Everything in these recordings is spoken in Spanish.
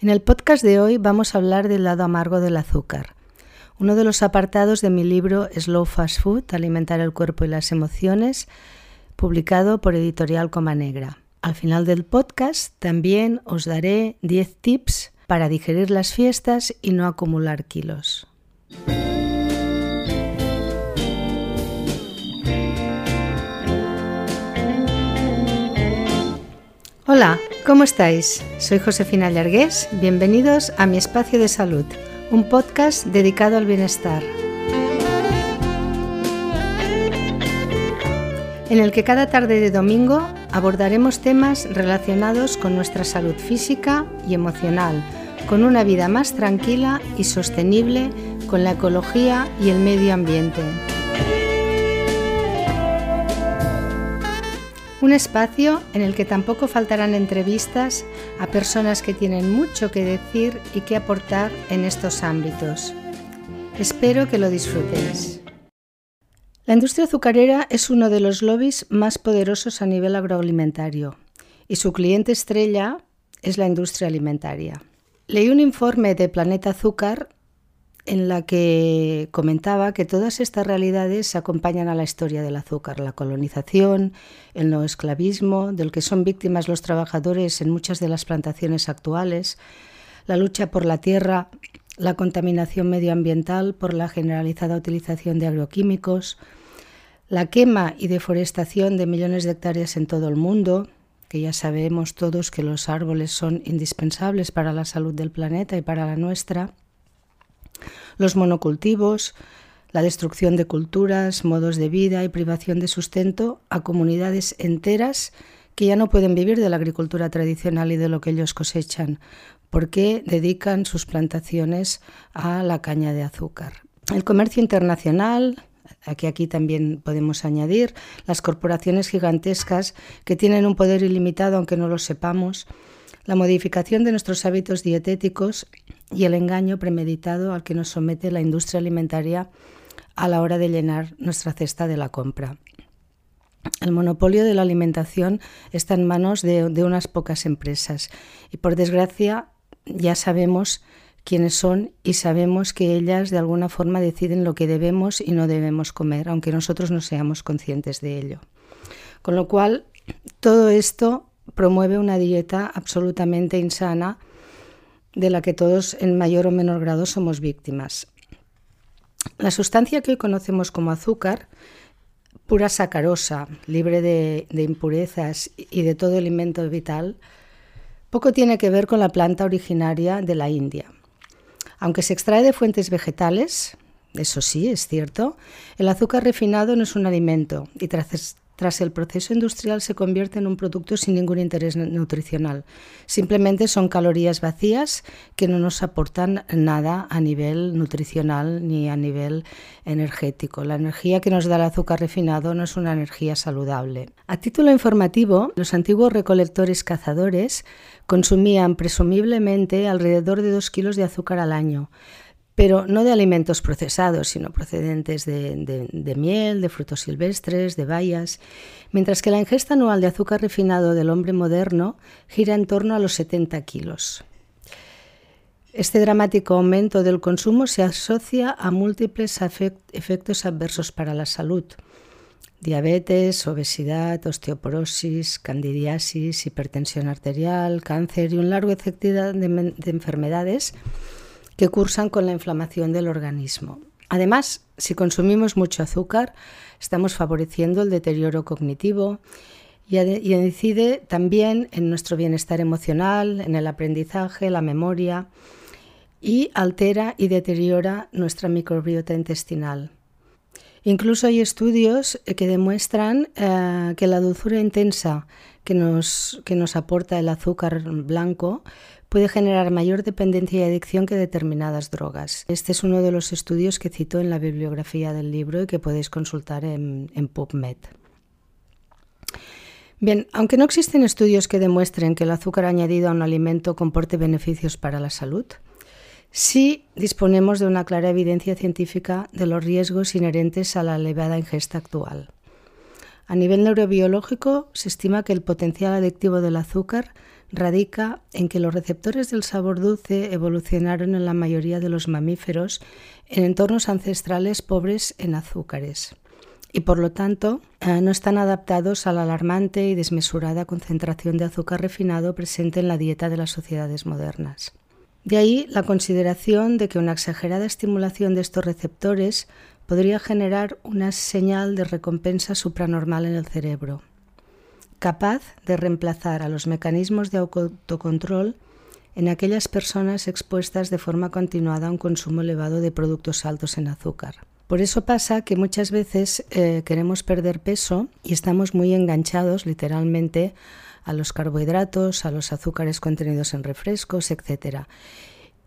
En el podcast de hoy vamos a hablar del lado amargo del azúcar, uno de los apartados de mi libro Slow Fast Food, Alimentar el cuerpo y las emociones, publicado por Editorial Coma Negra. Al final del podcast también os daré 10 tips para digerir las fiestas y no acumular kilos. Hola, ¿cómo estáis? Soy Josefina Llargués. Bienvenidos a Mi Espacio de Salud, un podcast dedicado al bienestar. En el que cada tarde de domingo abordaremos temas relacionados con nuestra salud física y emocional, con una vida más tranquila y sostenible con la ecología y el medio ambiente. Un espacio en el que tampoco faltarán entrevistas a personas que tienen mucho que decir y que aportar en estos ámbitos. Espero que lo disfrutéis. La industria azucarera es uno de los lobbies más poderosos a nivel agroalimentario y su cliente estrella es la industria alimentaria. Leí un informe de Planeta Azúcar en la que comentaba que todas estas realidades acompañan a la historia del azúcar, la colonización, el no esclavismo, del que son víctimas los trabajadores en muchas de las plantaciones actuales, la lucha por la tierra, la contaminación medioambiental por la generalizada utilización de agroquímicos, la quema y deforestación de millones de hectáreas en todo el mundo, que ya sabemos todos que los árboles son indispensables para la salud del planeta y para la nuestra, los monocultivos, la destrucción de culturas, modos de vida y privación de sustento a comunidades enteras que ya no pueden vivir de la agricultura tradicional y de lo que ellos cosechan, porque dedican sus plantaciones a la caña de azúcar. El comercio internacional, aquí aquí también podemos añadir, las corporaciones gigantescas que tienen un poder ilimitado aunque no lo sepamos, la modificación de nuestros hábitos dietéticos y el engaño premeditado al que nos somete la industria alimentaria a la hora de llenar nuestra cesta de la compra. El monopolio de la alimentación está en manos de, unas pocas empresas y por desgracia ya sabemos quiénes son y sabemos que ellas de alguna forma deciden lo que debemos y no debemos comer, aunque nosotros no seamos conscientes de ello. Con lo cual, todo esto promueve una dieta absolutamente insana de la que todos en mayor o menor grado somos víctimas. La sustancia que hoy conocemos como azúcar, pura sacarosa, libre de, impurezas y de todo alimento vital, poco tiene que ver con la planta originaria de la India. Aunque se extrae de fuentes vegetales, eso sí, es cierto, el azúcar refinado no es un alimento y tras tras el proceso industrial se convierte en un producto sin ningún interés nutricional. Simplemente son calorías vacías que no nos aportan nada a nivel nutricional ni a nivel energético. La energía que nos da el azúcar refinado no es una energía saludable. A título informativo, los antiguos recolectores cazadores consumían presumiblemente alrededor de 2 kilos de azúcar al año pero no de alimentos procesados, sino procedentes de, miel, de frutos silvestres, de bayas, mientras que la ingesta anual de azúcar refinado del hombre moderno gira en torno a los 70 kilos. Este dramático aumento del consumo se asocia a múltiples efectos adversos para la salud. Diabetes, obesidad, osteoporosis, candidiasis, hipertensión arterial, cáncer y un largo etcétera de enfermedades que cursan con la inflamación del organismo. Además, si consumimos mucho azúcar, estamos favoreciendo el deterioro cognitivo y, incide también en nuestro bienestar emocional, en el aprendizaje, la memoria y altera y deteriora nuestra microbiota intestinal. Incluso hay estudios que demuestran eh, que la dulzura intensa que nos, que nos aporta el azúcar blanco puede generar mayor dependencia y adicción que determinadas drogas. Este es uno de los estudios que cito en la bibliografía del libro y que podéis consultar en, PubMed. Bien, aunque no existen estudios que demuestren que el azúcar añadido a un alimento comporte beneficios para la salud, sí disponemos de una clara evidencia científica de los riesgos inherentes a la elevada ingesta actual. A nivel neurobiológico, se estima que el potencial adictivo del azúcar radica en que los receptores del sabor dulce evolucionaron en la mayoría de los mamíferos en entornos ancestrales pobres en azúcares y por lo tanto eh, no están adaptados a la alarmante y desmesurada concentración de azúcar refinado presente en la dieta de las sociedades modernas. De ahí la consideración de que una exagerada estimulación de estos receptores podría generar una señal de recompensa supranormal en el cerebro, capaz de reemplazar a los mecanismos de autocontrol en aquellas personas expuestas de forma continuada a un consumo elevado de productos altos en azúcar. Por eso pasa que muchas veces eh, queremos perder peso y estamos muy enganchados literalmente a los carbohidratos, a los azúcares contenidos en refrescos, etc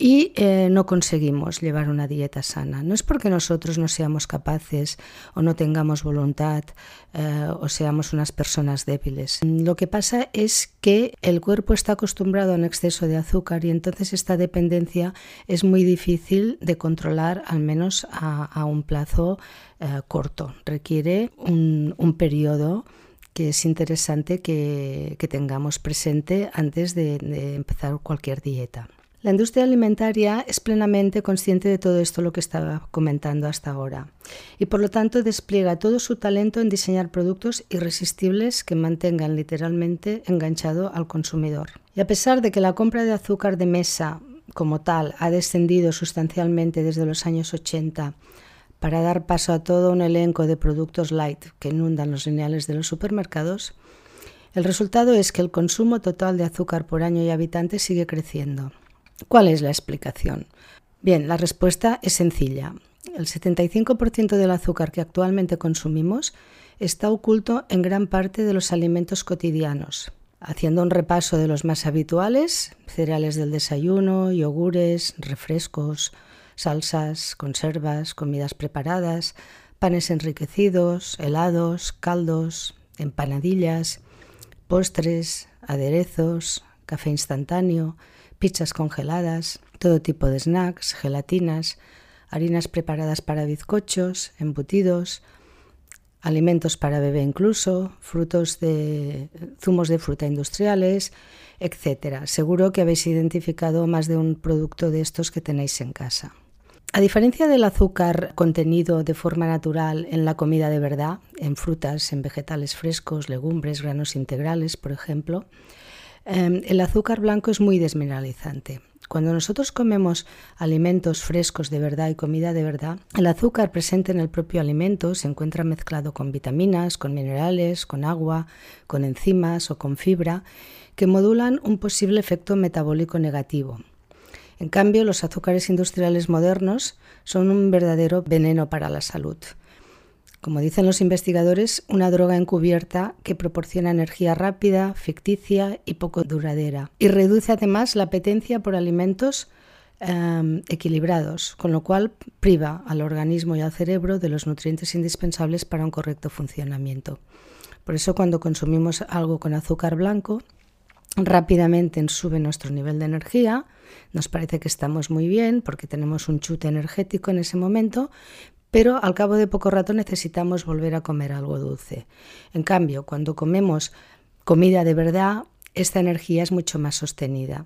y eh, no conseguimos llevar una dieta sana. No es porque nosotros no seamos capaces o no tengamos voluntad eh, o seamos unas personas débiles. Lo que pasa es que el cuerpo está acostumbrado a un exceso de azúcar y entonces esta dependencia es muy difícil de controlar, al menos a, un plazo eh, corto. Requiere un, periodo que es interesante que, tengamos presente antes de empezar cualquier dieta. La industria alimentaria es plenamente consciente de todo esto lo que estaba comentando hasta ahora y por lo tanto despliega todo su talento en diseñar productos irresistibles que mantengan literalmente enganchado al consumidor. Y a pesar de que la compra de azúcar de mesa como tal ha descendido sustancialmente desde los años 80 para dar paso a todo un elenco de productos light que inundan los lineales de los supermercados, el resultado es que el consumo total de azúcar por año y habitante sigue creciendo. ¿Cuál es la explicación? Bien, la respuesta es sencilla. El 75% del azúcar que actualmente consumimos está oculto en gran parte de los alimentos cotidianos. Haciendo un repaso de los más habituales, cereales del desayuno, yogures, refrescos, salsas, conservas, comidas preparadas, panes enriquecidos, helados, caldos, empanadillas, postres, aderezos, café instantáneo, pizzas congeladas, todo tipo de snacks, gelatinas, harinas preparadas para bizcochos, embutidos, alimentos para bebé incluso, zumos de fruta industriales, etc. Seguro que habéis identificado más de un producto de estos que tenéis en casa. A diferencia del azúcar contenido de forma natural en la comida de verdad, en frutas, en vegetales frescos, legumbres, granos integrales, por ejemplo, Em, el azúcar blanco es muy desmineralizante. Cuando nosotros comemos alimentos frescos de verdad y comida de verdad, el azúcar presente en el propio alimento se encuentra mezclado con vitaminas, con minerales, con agua, con enzimas o con fibra que modulan un posible efecto metabólico negativo. En cambio, los azúcares industriales modernos son un verdadero veneno para la salud como dicen los investigadores, una droga encubierta que proporciona energía rápida, ficticia y poco duradera. Y reduce además la apetencia por alimentos em, equilibrados, con lo cual priva al organismo y al cerebro de los nutrientes indispensables para un correcto funcionamiento. Por eso cuando consumimos algo con azúcar blanco, rápidamente sube nuestro nivel de energía, nos parece que estamos muy bien porque tenemos un chute energético en ese momento, pero al cabo de poco rato necesitamos volver a comer algo dulce. En cambio, cuando comemos comida de verdad, esta energía es mucho más sostenida.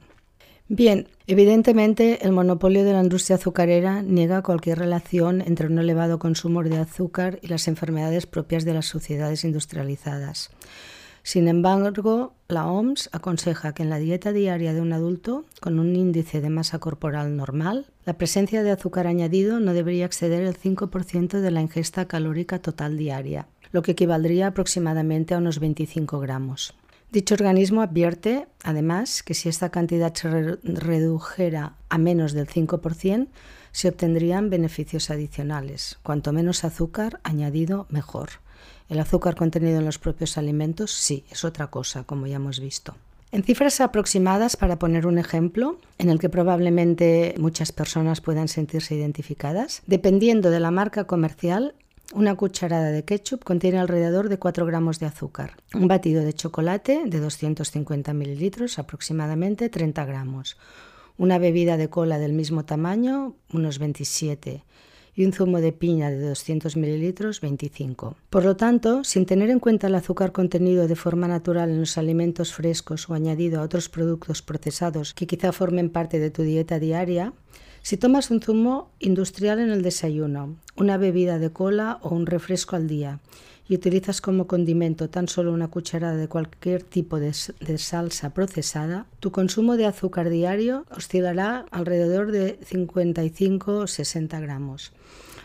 Bien, evidentemente el monopolio de la industria azucarera niega cualquier relación entre un elevado consumo de azúcar y las enfermedades propias de las sociedades industrializadas. Sin embargo, la OMS aconseja que en la dieta diaria de un adulto con un índice de masa corporal normal, la presencia de azúcar añadido no debería exceder el 5% de la ingesta calórica total diaria, lo que equivaldría aproximadamente a unos 25 gramos. Dicho organismo advierte, además, que si esta cantidad se redujera a menos del 5%, se obtendrían beneficios adicionales. Cuanto menos azúcar añadido, mejor. El azúcar contenido en los propios alimentos sí, es otra cosa, como ya hemos visto. En cifras aproximadas, para poner un ejemplo, en el que probablemente muchas personas puedan sentirse identificadas, dependiendo de la marca comercial, una cucharada de ketchup contiene alrededor de 4 gramos de azúcar. Un batido de chocolate de 250 mililitros, aproximadamente 30 gramos. Una bebida de cola del mismo tamaño, unos 27 y un zumo de piña de 200 mililitros 25. Por lo tanto, sin tener en cuenta el azúcar contenido de forma natural en los alimentos frescos o añadido a otros productos procesados que quizá formen parte de tu dieta diaria, si tomas un zumo industrial en el desayuno, una bebida de cola o un refresco al día y utilizas como condimento tan solo una cucharada de cualquier tipo de, salsa procesada, tu consumo de azúcar diario oscilará alrededor de 55 o 60 gramos,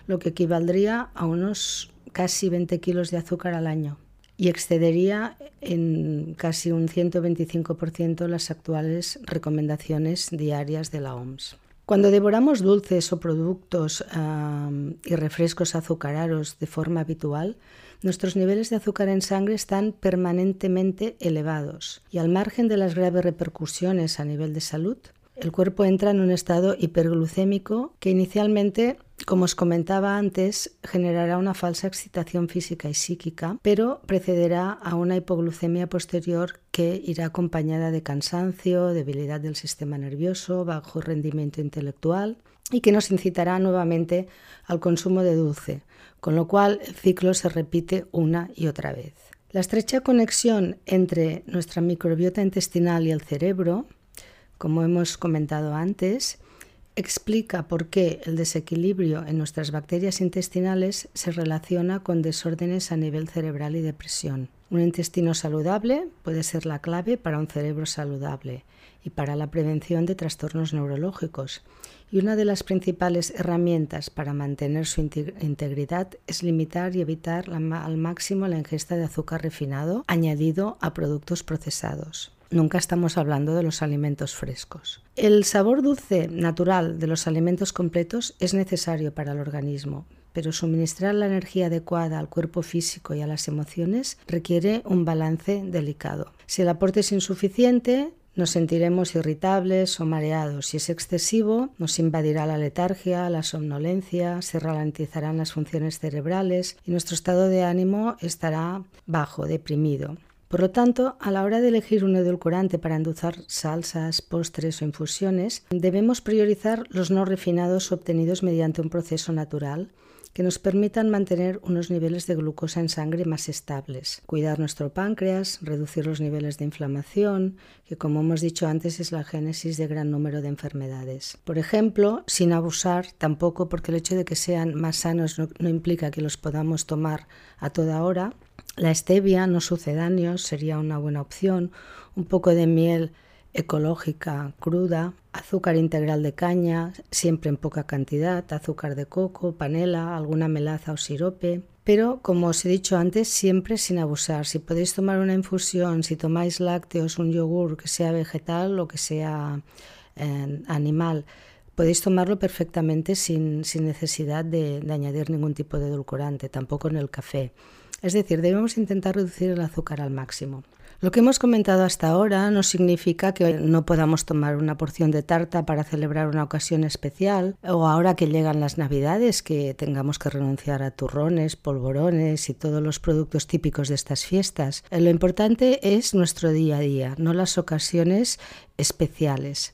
lo que equivaldría a unos casi 20 kilos de azúcar al año y excedería en casi un 125% las actuales recomendaciones diarias de la OMS. Cuando devoramos dulces o productos y refrescos azucarados de forma habitual, nuestros niveles de azúcar en sangre están permanentemente elevados y al margen de las graves repercusiones a nivel de salud, el cuerpo entra en un estado hiperglucémico que inicialmente, como os comentaba antes, generará una falsa excitación física y psíquica, pero precederá a una hipoglucemia posterior que irá acompañada de cansancio, debilidad del sistema nervioso, bajo rendimiento intelectual y que nos incitará nuevamente al consumo de dulce, con lo cual el ciclo se repite una y otra vez. La estrecha conexión entre nuestra microbiota intestinal y el cerebro como hemos comentado antes, explica por qué el desequilibrio en nuestras bacterias intestinales se relaciona con desórdenes a nivel cerebral y depresión. Un intestino saludable puede ser la clave para un cerebro saludable y para la prevención de trastornos neurológicos. Y una de las principales herramientas para mantener su integridad es limitar y evitar al máximo la ingesta de azúcar refinado añadido a productos procesados. Nunca estamos hablando de los alimentos frescos. El sabor dulce natural de los alimentos completos es necesario para el organismo, pero suministrar la energía adecuada al cuerpo físico y a las emociones requiere un balance delicado. Si el aporte es insuficiente, nos sentiremos irritables o mareados. Si es excesivo, nos invadirá la letargia, la somnolencia, se ralentizarán las funciones cerebrales y nuestro estado de ánimo estará bajo, deprimido. Por lo tanto, a la hora de elegir un edulcorante para endulzar salsas, postres o infusiones, debemos priorizar los no refinados obtenidos mediante un proceso natural que nos permitan mantener unos niveles de glucosa en sangre más estables, cuidar nuestro páncreas, reducir los niveles de inflamación, que como hemos dicho antes es la génesis de gran número de enfermedades. Por ejemplo, sin abusar tampoco porque el hecho de que sean más sanos no, implica que los podamos tomar a toda hora, la stevia, no sucedáneos, sería una buena opción. Un poco de miel ecológica cruda, azúcar integral de caña, siempre en poca cantidad, azúcar de coco, panela, alguna melaza o sirope. Pero, como os he dicho antes, siempre sin abusar. Si podéis tomar una infusión, si tomáis lácteos, un yogur que sea vegetal o que sea eh, animal, podéis tomarlo perfectamente sin, necesidad de añadir ningún tipo de edulcorante, tampoco en el café. Es decir, debemos intentar reducir el azúcar al máximo. Lo que hemos comentado hasta ahora no significa que no podamos tomar una porción de tarta para celebrar una ocasión especial o ahora que llegan las navidades que tengamos que renunciar a turrones, polvorones y todos los productos típicos de estas fiestas. Lo importante es nuestro día a día, no las ocasiones especiales.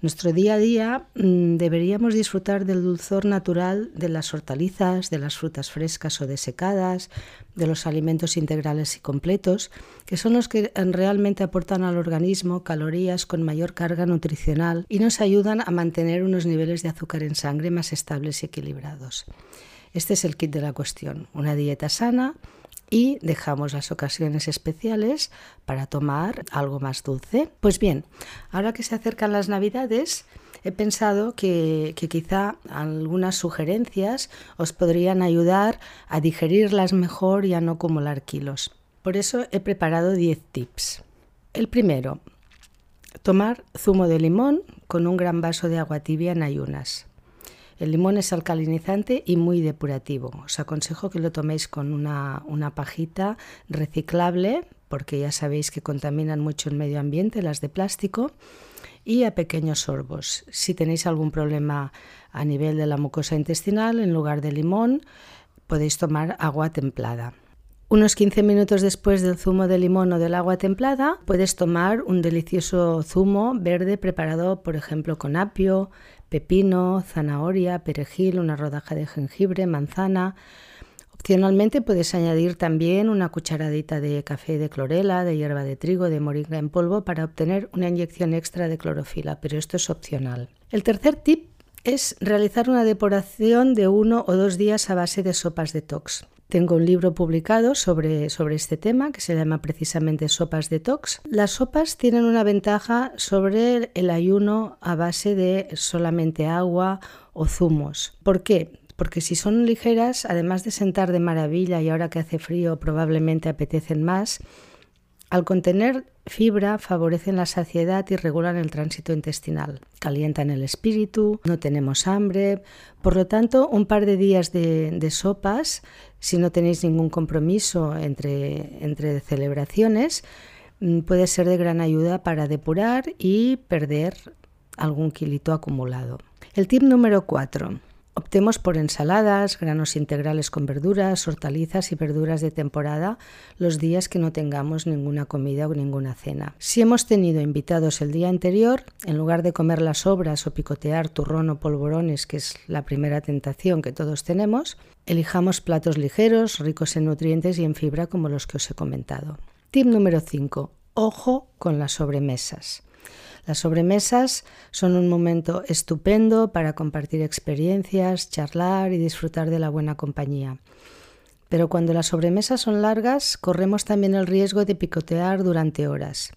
Nuestro día a día mm, deberíamos disfrutar del dulzor natural de las hortalizas, de las frutas frescas o desecadas, de los alimentos integrales y completos, que son los que realmente aportan al organismo calorías con mayor carga nutricional y nos ayudan a mantener unos niveles de azúcar en sangre más estables y equilibrados. Este es el kit de la cuestión, una dieta sana y dejamos las ocasiones especiales para tomar algo más dulce. Pues bien, ahora que se acercan las navidades, he pensado que, quizá algunas sugerencias os podrían ayudar a digerirlas mejor y a no acumular kilos. Por eso he preparado 10 tips. El primero, tomar zumo de limón con un gran vaso de agua tibia en ayunas. El limón es alcalinizante y muy depurativo. Os aconsejo que lo toméis con una, pajita reciclable, porque ya sabéis que contaminan mucho el medio ambiente, las de plástico, y a pequeños sorbos. Si tenéis algún problema a nivel de la mucosa intestinal, en lugar de limón, podéis tomar agua templada. Unos 15 minutos después del zumo de limón o del agua templada, puedes tomar un delicioso zumo verde preparado, por ejemplo, con apio, pepino, zanahoria, perejil, una rodaja de jengibre, manzana. Opcionalmente puedes añadir también una cucharadita de café de clorela, de hierba de trigo, de moringa en polvo para obtener una inyección extra de clorofila, pero esto es opcional. El tercer tip es realizar una depuración de uno o dos días a base de sopas detox. Tengo un libro publicado sobre, sobre, este tema que se llama precisamente Sopas Detox. Las sopas tienen una ventaja sobre el ayuno a base de solamente agua o zumos. ¿Por qué? Porque si son ligeras, además de sentar de maravilla y ahora que hace frío probablemente apetecen más, al contener fibra favorecen la saciedad y regulan el tránsito intestinal, calientan el espíritu, no tenemos hambre, por lo tanto un par de días de, sopas, si no tenéis ningún compromiso entre, entre celebraciones, mm, puede ser de gran ayuda para depurar y perder algún kilito acumulado. El tip número 4. Optemos por ensaladas, granos integrales con verduras, hortalizas y verduras de temporada los días que no tengamos ninguna comida o ninguna cena. Si hemos tenido invitados el día anterior, en lugar de comer las sobras o picotear turrón o polvorones, que es la primera tentación que todos tenemos, elijamos platos ligeros, ricos en nutrientes y en fibra como los que os he comentado. Tip número 5. Ojo con las sobremesas. Las sobremesas son un momento estupendo para compartir experiencias, charlar y disfrutar de la buena compañía. Pero cuando las sobremesas son largas, corremos también el riesgo de picotear durante horas.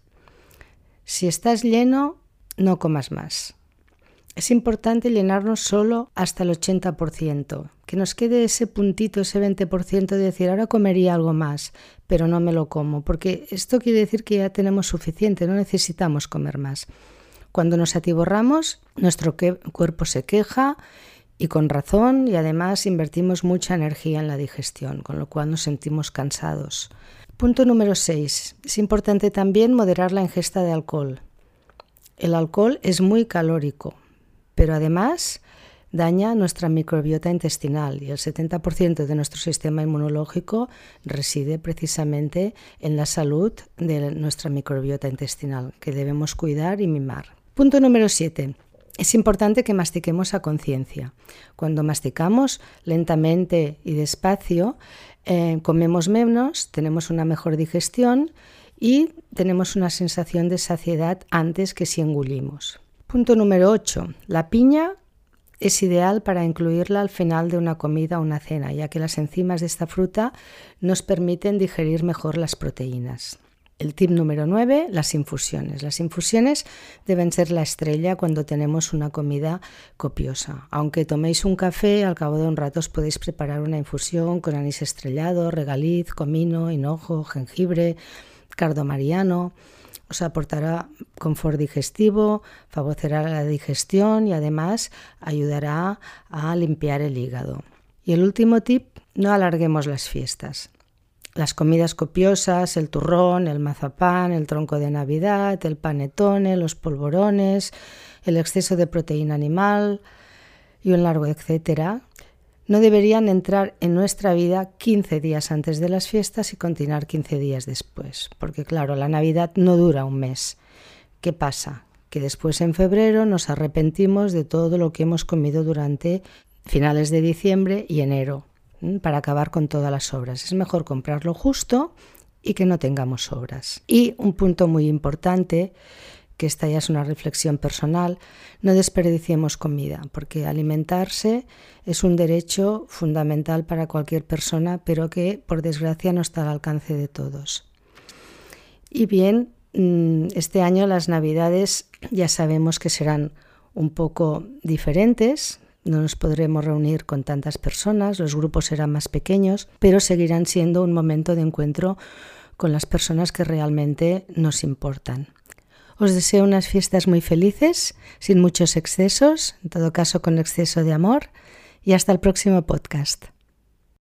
Si estás lleno, no comas más. Es importante llenarnos solo hasta el 80%, que nos quede ese puntito, ese 20% de decir, ahora comería algo más, pero no me lo como, porque esto quiere decir que ya tenemos suficiente, no necesitamos comer más. Cuando nos atiborramos, nuestro cuerpo se queja y con razón, y además invertimos mucha energía en la digestión, con lo cual nos sentimos cansados. Punto número 6. Es importante también moderar la ingesta de alcohol. El alcohol es muy calórico, pero además daña nuestra microbiota intestinal y el 70% de nuestro sistema inmunológico reside precisamente en la salud de nuestra microbiota intestinal, que debemos cuidar y mimar. Punto número 7. Es importante que mastiquemos a conciencia. Cuando masticamos lentamente y despacio, eh, comemos menos, tenemos una mejor digestión y tenemos una sensación de saciedad antes que si engullimos. Punto número 8. La piña es ideal para incluirla al final de una comida o una cena, ya que las enzimas de esta fruta nos permiten digerir mejor las proteínas. El tip número 9, las infusiones. Las infusiones deben ser la estrella cuando tenemos una comida copiosa. Aunque toméis un café, al cabo de un rato os podéis preparar una infusión con anís estrellado, regaliz, comino, hinojo, jengibre, cardo mariano os aportará confort digestivo, favorecerá la digestión y además ayudará a limpiar el hígado. Y el último tip, no alarguemos las fiestas. Las comidas copiosas, el turrón, el mazapán, el tronco de Navidad, el panetone, los polvorones, el exceso de proteína animal y un largo etcétera, no deberían entrar en nuestra vida 15 días antes de las fiestas y continuar 15 días después, porque claro, la Navidad no dura un mes. ¿Qué pasa? Que después en febrero nos arrepentimos de todo lo que hemos comido durante finales de diciembre y enero, para acabar con todas las obras. Es mejor comprarlo justo y que no tengamos sobras. Y un punto muy importante que esta ya es una reflexión personal, no desperdiciemos comida, porque alimentarse es un derecho fundamental para cualquier persona, pero que por desgracia no está al alcance de todos. Y bien, mm, este año las navidades ya sabemos que serán un poco diferentes, no nos podremos reunir con tantas personas, los grupos serán más pequeños, pero seguirán siendo un momento de encuentro con las personas que realmente nos importan. Os deseo unas fiestas muy felices, sin muchos excesos, en todo caso con exceso de amor, y hasta el próximo podcast.